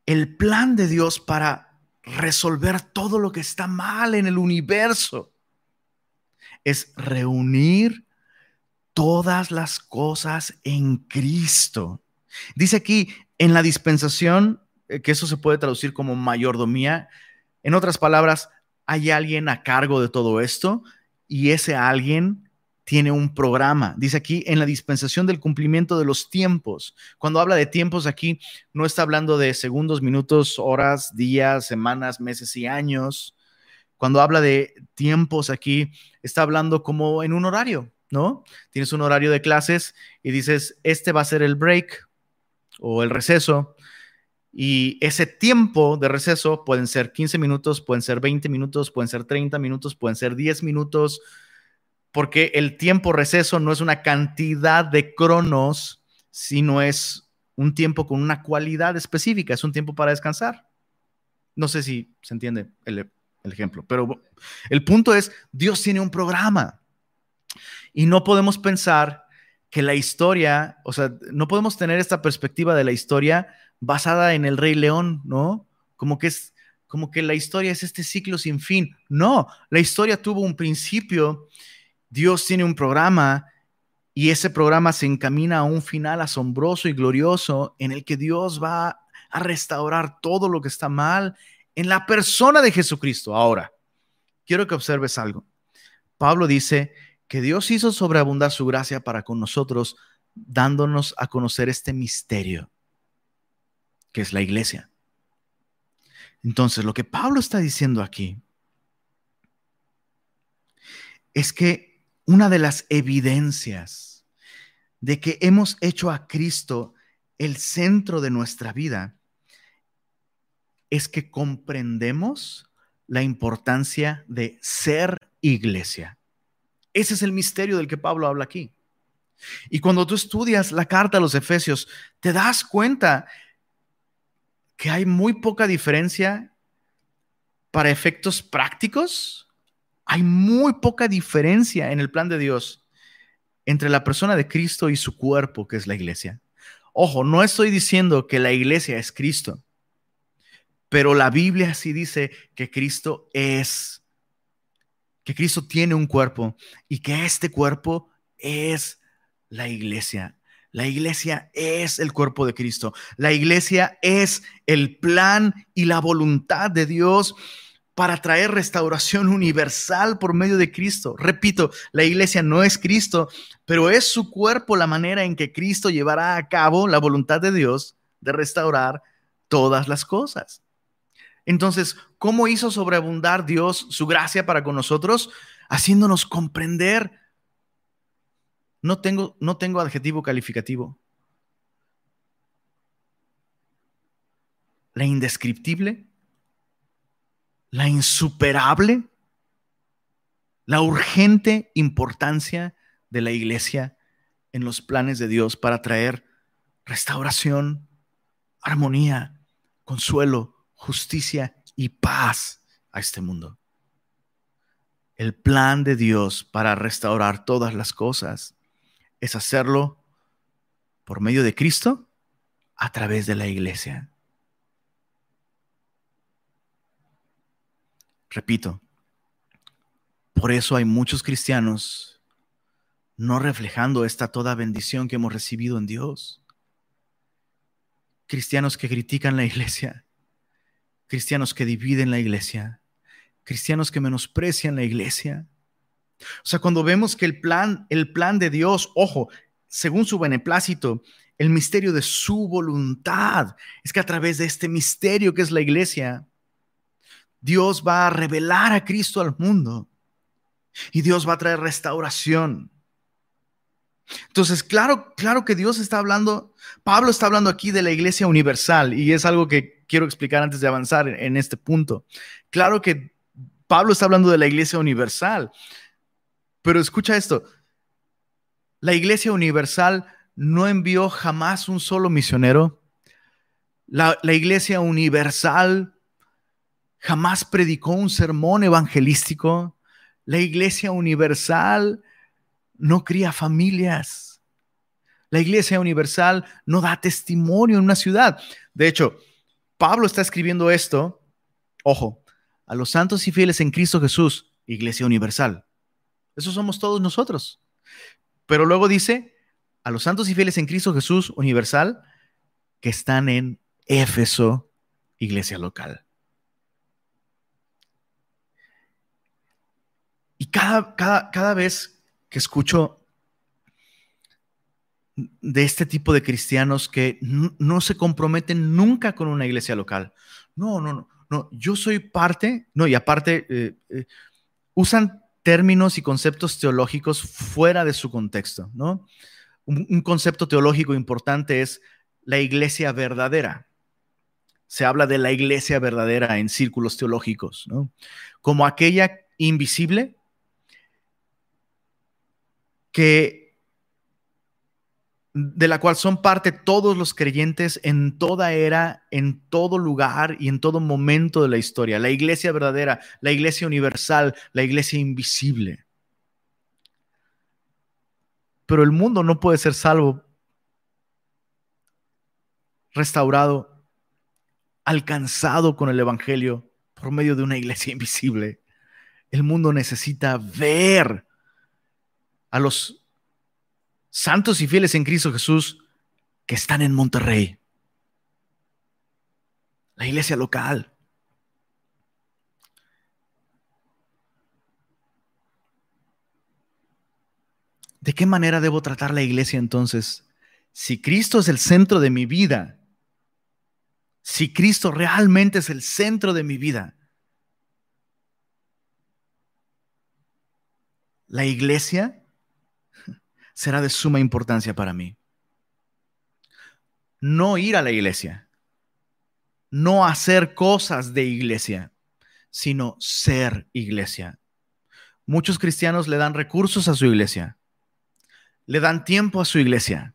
el plan de Dios para resolver todo lo que está mal en el universo es reunir todas las cosas en Cristo. Dice aquí en la dispensación, eh, que eso se puede traducir como mayordomía. En otras palabras, hay alguien a cargo de todo esto y ese alguien tiene un programa. Dice aquí en la dispensación del cumplimiento de los tiempos. Cuando habla de tiempos aquí, no está hablando de segundos, minutos, horas, días, semanas, meses y años. Cuando habla de tiempos aquí, está hablando como en un horario, ¿no? Tienes un horario de clases y dices, este va a ser el break o el receso. Y ese tiempo de receso pueden ser 15 minutos, pueden ser 20 minutos, pueden ser 30 minutos, pueden ser 10 minutos, porque el tiempo receso no es una cantidad de cronos, sino es un tiempo con una cualidad específica, es un tiempo para descansar. No sé si se entiende el, ejemplo, pero el punto es, Dios tiene un programa y no podemos pensar que la historia, o sea, no podemos tener esta perspectiva de la historia basada en el Rey León, ¿no? Como que es como que la historia es este ciclo sin fin. No, la historia tuvo un principio Dios tiene un programa y ese programa se encamina a un final asombroso y glorioso en el que Dios va a restaurar todo lo que está mal en la persona de Jesucristo. Ahora, quiero que observes algo. Pablo dice que Dios hizo sobreabundar su gracia para con nosotros, dándonos a conocer este misterio, que es la iglesia. Entonces, lo que Pablo está diciendo aquí es que una de las evidencias de que hemos hecho a Cristo el centro de nuestra vida es que comprendemos la importancia de ser iglesia. Ese es el misterio del que Pablo habla aquí. Y cuando tú estudias la carta a los Efesios, te das cuenta que hay muy poca diferencia para efectos prácticos hay muy poca diferencia en el plan de Dios entre la persona de Cristo y su cuerpo, que es la iglesia. Ojo, no estoy diciendo que la iglesia es Cristo, pero la Biblia sí dice que Cristo es, que Cristo tiene un cuerpo y que este cuerpo es la iglesia. La iglesia es el cuerpo de Cristo. La iglesia es el plan y la voluntad de Dios para traer restauración universal por medio de Cristo. Repito, la iglesia no es Cristo, pero es su cuerpo la manera en que Cristo llevará a cabo la voluntad de Dios de restaurar todas las cosas. Entonces, ¿cómo hizo sobreabundar Dios su gracia para con nosotros? Haciéndonos comprender. No tengo, no tengo adjetivo calificativo. La indescriptible la insuperable, la urgente importancia de la iglesia en los planes de Dios para traer restauración, armonía, consuelo, justicia y paz a este mundo. El plan de Dios para restaurar todas las cosas es hacerlo por medio de Cristo a través de la iglesia. Repito, por eso hay muchos cristianos no reflejando esta toda bendición que hemos recibido en Dios. Cristianos que critican la iglesia, cristianos que dividen la iglesia, cristianos que menosprecian la iglesia. O sea, cuando vemos que el plan, el plan de Dios, ojo, según su beneplácito, el misterio de su voluntad, es que a través de este misterio que es la iglesia, Dios va a revelar a Cristo al mundo y Dios va a traer restauración. Entonces, claro, claro que Dios está hablando, Pablo está hablando aquí de la iglesia universal y es algo que quiero explicar antes de avanzar en, este punto. Claro que Pablo está hablando de la iglesia universal, pero escucha esto, la iglesia universal no envió jamás un solo misionero. La, la iglesia universal jamás predicó un sermón evangelístico. La iglesia universal no cría familias. La iglesia universal no da testimonio en una ciudad. De hecho, Pablo está escribiendo esto, ojo, a los santos y fieles en Cristo Jesús, iglesia universal. Eso somos todos nosotros. Pero luego dice, a los santos y fieles en Cristo Jesús universal, que están en Éfeso, iglesia local. Y cada, cada, cada vez que escucho de este tipo de cristianos que no, se comprometen nunca con una iglesia local. No, no, no, no. Yo soy parte, no, y aparte eh, eh, usan términos y conceptos teológicos fuera de su contexto, ¿no? un, concepto teológico importante es la iglesia verdadera. Se habla de la iglesia verdadera en círculos teológicos, ¿no? Como aquella invisible que de la cual son parte todos los creyentes en toda era, en todo lugar y en todo momento de la historia. La iglesia verdadera, la iglesia universal, la iglesia invisible. Pero el mundo no puede ser salvo, restaurado, alcanzado con el Evangelio por medio de una iglesia invisible. El mundo necesita ver a los santos y fieles en Cristo Jesús que están en Monterrey. La iglesia local. ¿De qué manera debo tratar la iglesia entonces? Si Cristo es el centro de mi vida, si Cristo realmente es el centro de mi vida, la iglesia será de suma importancia para mí. No ir a la iglesia, no hacer cosas de iglesia, sino ser iglesia. Muchos cristianos le dan recursos a su iglesia, le dan tiempo a su iglesia,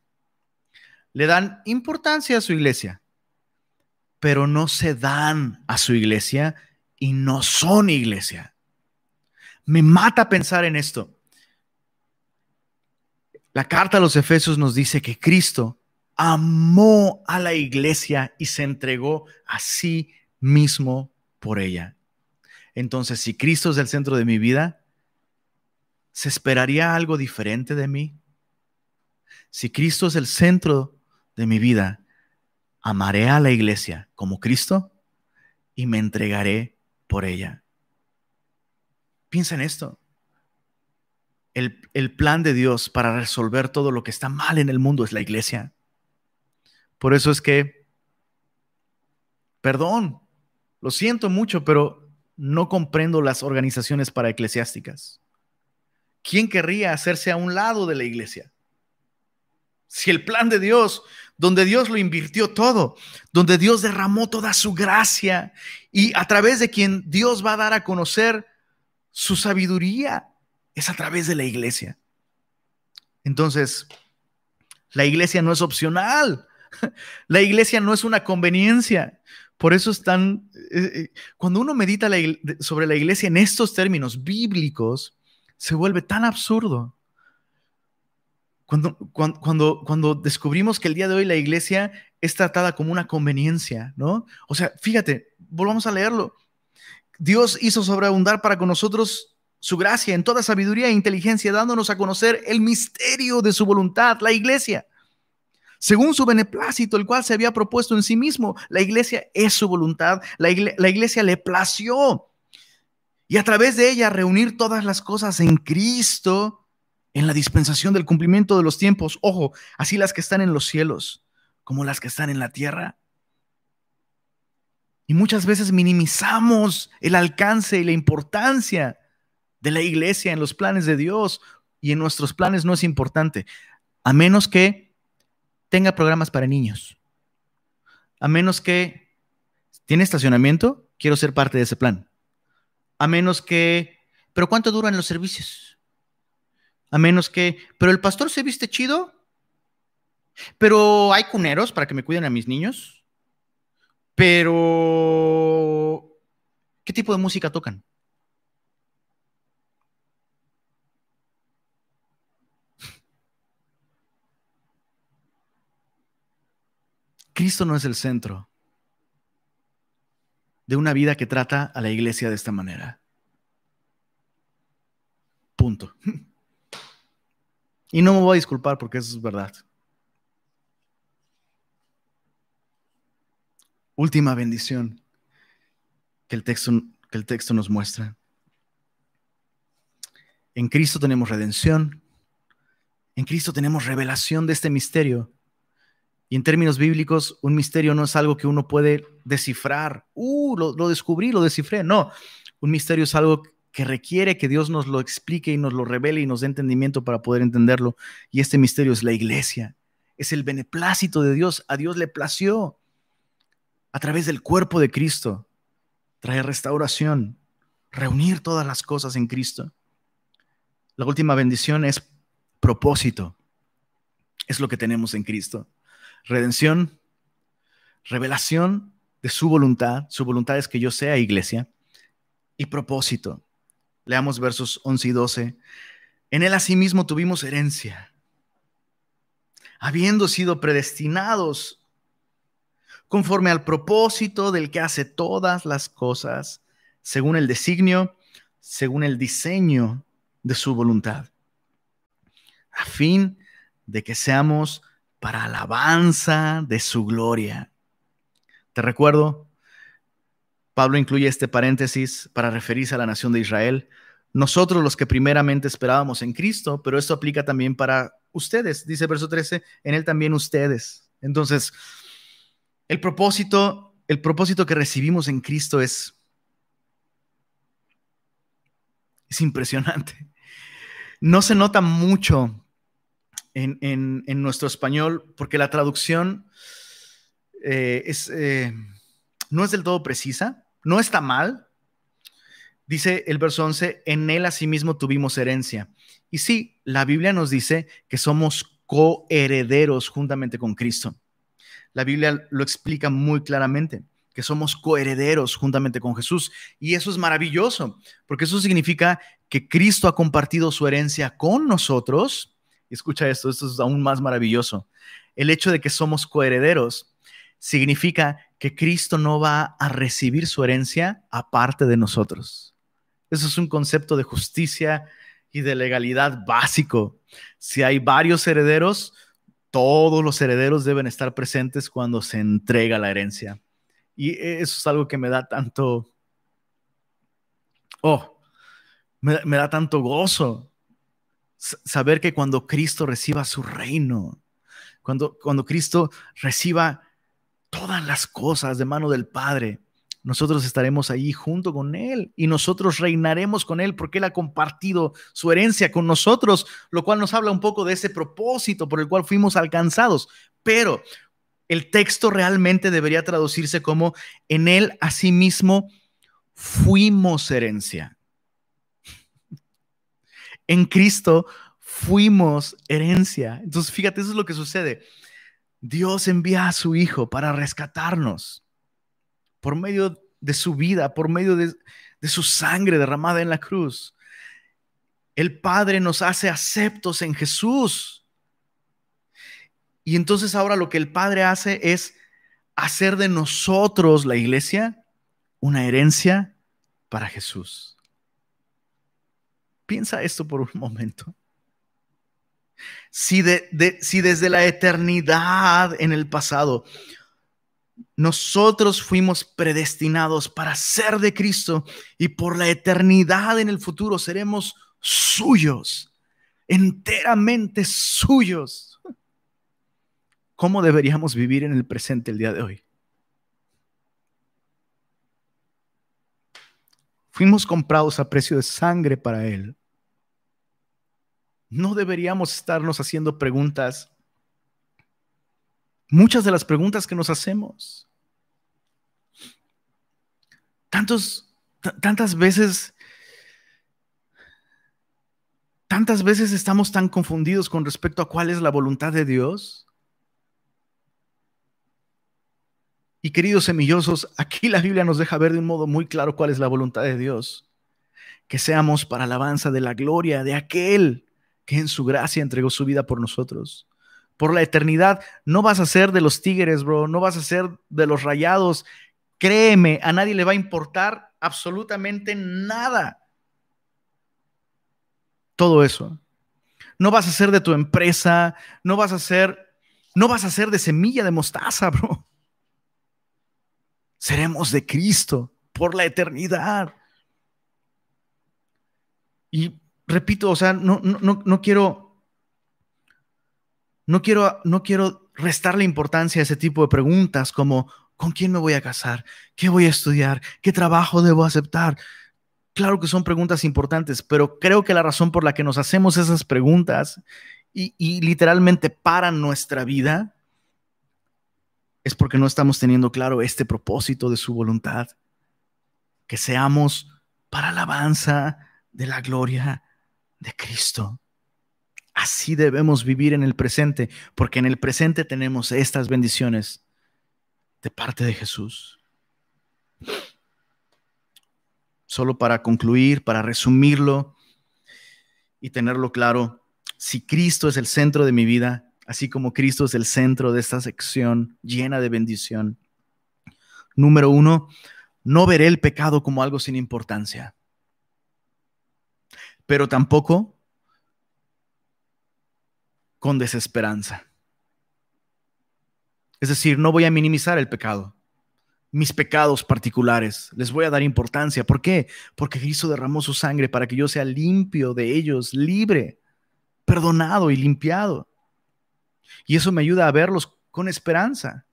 le dan importancia a su iglesia, pero no se dan a su iglesia y no son iglesia. Me mata pensar en esto. La carta a los Efesios nos dice que Cristo amó a la iglesia y se entregó a sí mismo por ella. Entonces, si Cristo es el centro de mi vida, ¿se esperaría algo diferente de mí? Si Cristo es el centro de mi vida, amaré a la iglesia como Cristo y me entregaré por ella. Piensa en esto el, plan de Dios para resolver todo lo que está mal en el mundo es la iglesia. Por eso es que, perdón, lo siento mucho, pero no comprendo las organizaciones para eclesiásticas. ¿Quién querría hacerse a un lado de la iglesia? Si el plan de Dios, donde Dios lo invirtió todo, donde Dios derramó toda su gracia y a través de quien Dios va a dar a conocer su sabiduría, es a través de la iglesia. Entonces, la iglesia no es opcional. La iglesia no es una conveniencia. Por eso es tan... Eh, eh, cuando uno medita sobre la iglesia en estos términos bíblicos, se vuelve tan absurdo. Cuando, cuando, cuando, descubrimos que el día de hoy la iglesia es tratada como una conveniencia, ¿no? O sea, fíjate, volvamos a leerlo. Dios hizo sobreabundar para con nosotros su gracia en toda sabiduría e inteligencia, dándonos a conocer el misterio de su voluntad, la iglesia. Según su beneplácito, el cual se había propuesto en sí mismo, la iglesia es su voluntad, la, iglesia le plació. Y a través de ella reunir todas las cosas en Cristo, en la dispensación del cumplimiento de los tiempos, ojo, así las que están en los cielos como las que están en la tierra. Y muchas veces minimizamos el alcance y la importancia de la iglesia en los planes de Dios y en nuestros planes no es importante, a menos que tenga programas para niños, a menos que tiene estacionamiento, quiero ser parte de ese plan, a menos que, pero ¿cuánto duran los servicios? A menos que, pero el pastor se viste chido, pero hay cuneros para que me cuiden a mis niños, pero ¿qué tipo de música tocan? Cristo no es el centro de una vida que trata a la iglesia de esta manera. Punto. Y no me voy a disculpar porque eso es verdad. Última bendición que el texto, que el texto nos muestra. En Cristo tenemos redención. En Cristo tenemos revelación de este misterio. Y en términos bíblicos, un misterio no es algo que uno puede descifrar. Uh, lo, lo descubrí, lo descifré. No, un misterio es algo que requiere que Dios nos lo explique y nos lo revele y nos dé entendimiento para poder entenderlo. Y este misterio es la iglesia. Es el beneplácito de Dios. A Dios le plació a través del cuerpo de Cristo traer restauración, reunir todas las cosas en Cristo. La última bendición es propósito. Es lo que tenemos en Cristo. Redención, revelación de su voluntad. Su voluntad es que yo sea iglesia. Y propósito. Leamos versos 11 y 12. En él asimismo tuvimos herencia, habiendo sido predestinados conforme al propósito del que hace todas las cosas, según el designio, según el diseño de su voluntad, a fin de que seamos para alabanza de su gloria. Te recuerdo, Pablo incluye este paréntesis para referirse a la nación de Israel. Nosotros los que primeramente esperábamos en Cristo, pero esto aplica también para ustedes, dice verso 13, en él también ustedes. Entonces, el propósito, el propósito que recibimos en Cristo es es impresionante. No se nota mucho en, nuestro español porque la traducción eh, es, eh, no es del todo precisa, no está mal. Dice el verso 11, en él asimismo tuvimos herencia. Y sí, la Biblia nos dice que somos coherederos juntamente con Cristo. La Biblia lo explica muy claramente que somos coherederos juntamente con Jesús. Y eso es maravilloso, porque eso significa que Cristo ha compartido su herencia con nosotros. Escucha esto, esto es aún más maravilloso. El hecho de que somos coherederos significa que Cristo no va a recibir su herencia aparte de nosotros. Eso es un concepto de justicia y de legalidad básico. Si hay varios herederos, todos los herederos deben estar presentes cuando se entrega la herencia. Y eso es algo que me da tanto, oh, me, da tanto gozo. Saber que cuando Cristo reciba su reino, cuando, cuando Cristo reciba todas las cosas de mano del Padre, nosotros estaremos allí junto con Él y nosotros reinaremos con Él porque Él ha compartido su herencia con nosotros, lo cual nos habla un poco de ese propósito por el cual fuimos alcanzados. Pero el texto realmente debería traducirse como en Él asimismo fuimos herencia. En Cristo fuimos herencia. Entonces, fíjate, eso es lo que sucede. Dios envía a su Hijo para rescatarnos por medio de su vida, por medio de, de su sangre derramada en la cruz. El Padre nos hace aceptos en Jesús. Y entonces ahora lo que el Padre hace es hacer de nosotros, la iglesia, una herencia para Jesús. Piensa esto por un momento. Si, de, si desde la eternidad en el pasado nosotros fuimos predestinados para ser de Cristo y por la eternidad en el futuro seremos suyos, enteramente suyos. ¿Cómo deberíamos vivir en el presente el día de hoy? Fuimos comprados a precio de sangre para Él. No deberíamos estarnos haciendo preguntas muchas de las preguntas que nos hacemos. Tantas veces, tantas veces estamos tan confundidos con respecto a cuál es la voluntad de Dios. Y queridos semillosos, aquí la Biblia nos deja ver de un modo muy claro cuál es la voluntad de Dios. Que seamos para alabanza de la gloria de aquel que en su gracia entregó su vida por nosotros. por la eternidad. No vas a ser de los Tigres, bro, no vas a ser de los Rayados. Créeme, a nadie le va a importar absolutamente nada. Todo eso. No vas a ser de tu empresa, no vas a ser, no vas a ser de semilla de mostaza, bro. Seremos de Cristo por la eternidad. Y repito, o sea, no, no, no quiero, no quiero, no quiero restarle importancia a ese tipo de preguntas como, ¿con quién me voy a casar? ¿Qué voy a estudiar? ¿Qué trabajo debo aceptar? Claro que son preguntas importantes, pero creo que la razón por la que nos hacemos esas preguntas y, y literalmente paran nuestra vida es porque no estamos teniendo claro este propósito de su voluntad, que seamos para alabanza de la gloria de Cristo. Así debemos vivir en el presente, porque en el presente tenemos estas bendiciones de parte de Jesús. Solo para concluir, para resumirlo y tenerlo claro, si Cristo es el centro de mi vida, así como Cristo es el centro de esta sección llena de bendición, número uno, no veré el pecado como algo sin importancia pero tampoco con desesperanza. Es decir, no voy a minimizar el pecado, mis pecados particulares, les voy a dar importancia. ¿Por qué? Porque Cristo derramó su sangre para que yo sea limpio de ellos, libre, perdonado y limpiado. Y eso me ayuda a verlos con esperanza.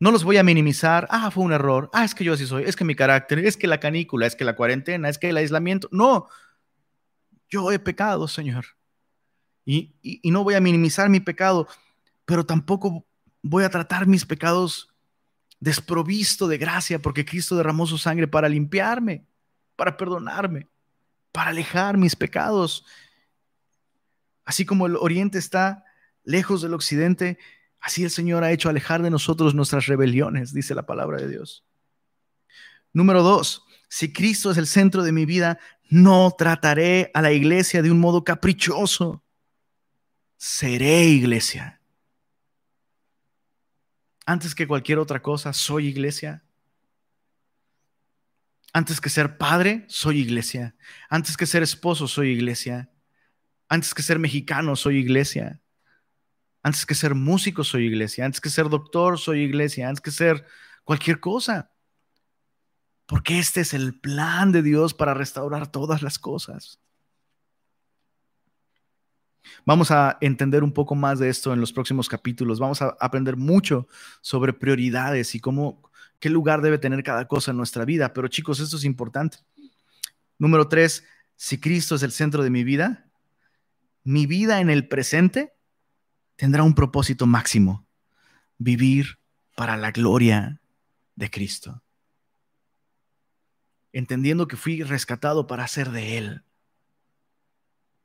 No los voy a minimizar. Ah, fue un error. Ah, es que yo así soy. Es que mi carácter, es que la canícula, es que la cuarentena, es que el aislamiento. No, yo he pecado, Señor. Y, no voy a minimizar mi pecado, pero tampoco voy a tratar mis pecados desprovisto de gracia, porque Cristo derramó su sangre para limpiarme, para perdonarme, para alejar mis pecados. Así como el oriente está lejos del occidente, así el Señor ha hecho alejar de nosotros nuestras rebeliones, dice la palabra de Dios. Número dos, si Cristo es el centro de mi vida, no trataré a la iglesia de un modo caprichoso. Seré iglesia. Antes que cualquier otra cosa, soy iglesia. Antes que ser padre, soy iglesia. Antes que ser esposo, soy iglesia. Antes que ser mexicano, soy iglesia. Antes que ser músico, soy iglesia. Antes que ser doctor, soy iglesia. Antes que ser cualquier cosa. Porque este es el plan de Dios para restaurar todas las cosas. Vamos a entender un poco más de esto en los próximos capítulos. Vamos a aprender mucho sobre prioridades y cómo, qué lugar debe tener cada cosa en nuestra vida. Pero chicos, esto es importante. Número tres, si Cristo es el centro de mi vida, mi vida en el presente tendrá un propósito máximo, vivir para la gloria de Cristo entendiendo que fui rescatado para ser de Él.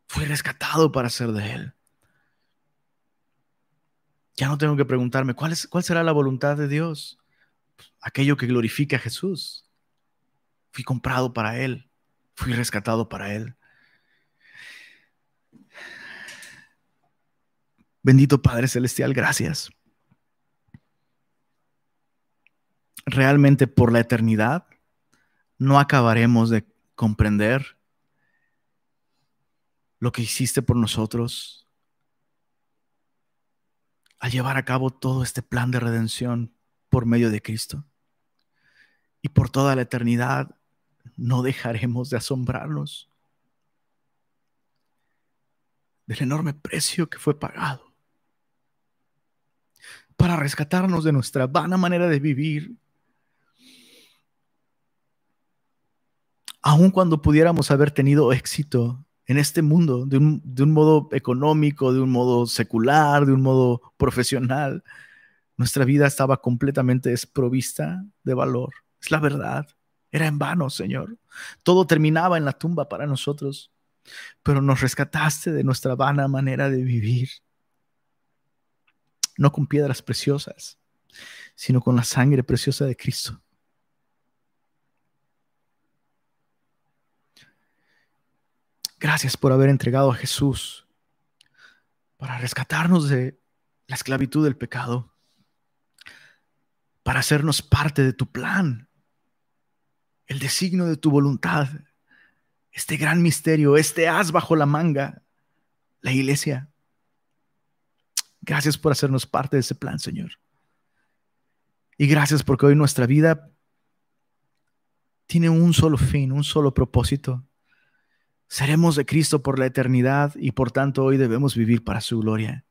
Fui rescatado para ser de Él. Ya no tengo que preguntarme, ¿cuál, es, cuál será la voluntad de Dios? Aquello que glorifica a Jesús. Fui comprado para Él. Fui rescatado para Él. Bendito Padre Celestial, gracias. Realmente por la eternidad no acabaremos de comprender lo que hiciste por nosotros al llevar a cabo todo este plan de redención por medio de Cristo. Y por toda la eternidad no dejaremos de asombrarnos del enorme precio que fue pagado para rescatarnos de nuestra vana manera de vivir aun cuando pudiéramos haber tenido éxito en este mundo, de un, modo económico, de un modo secular, de un modo profesional, nuestra vida estaba completamente desprovista de valor. Es la verdad. Era en vano, Señor. Todo terminaba en la tumba para nosotros, pero nos rescataste de nuestra vana manera de vivir. No con piedras preciosas, sino con la sangre preciosa de Cristo. Gracias por haber entregado a Jesús para rescatarnos de la esclavitud del pecado, para hacernos parte de tu plan, el designio de tu voluntad, este gran misterio, este haz bajo la manga, la iglesia. Gracias por hacernos parte de ese plan, Señor. Y gracias porque hoy nuestra vida tiene un solo fin, un solo propósito. Seremos de Cristo por la eternidad y por tanto hoy debemos vivir para su gloria.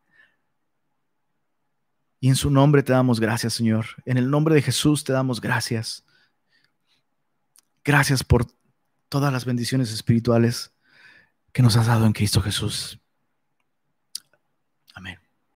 Y en su nombre te damos gracias, Señor. En el nombre de Jesús te damos gracias. Gracias por todas las bendiciones espirituales que nos has dado en Cristo Jesús.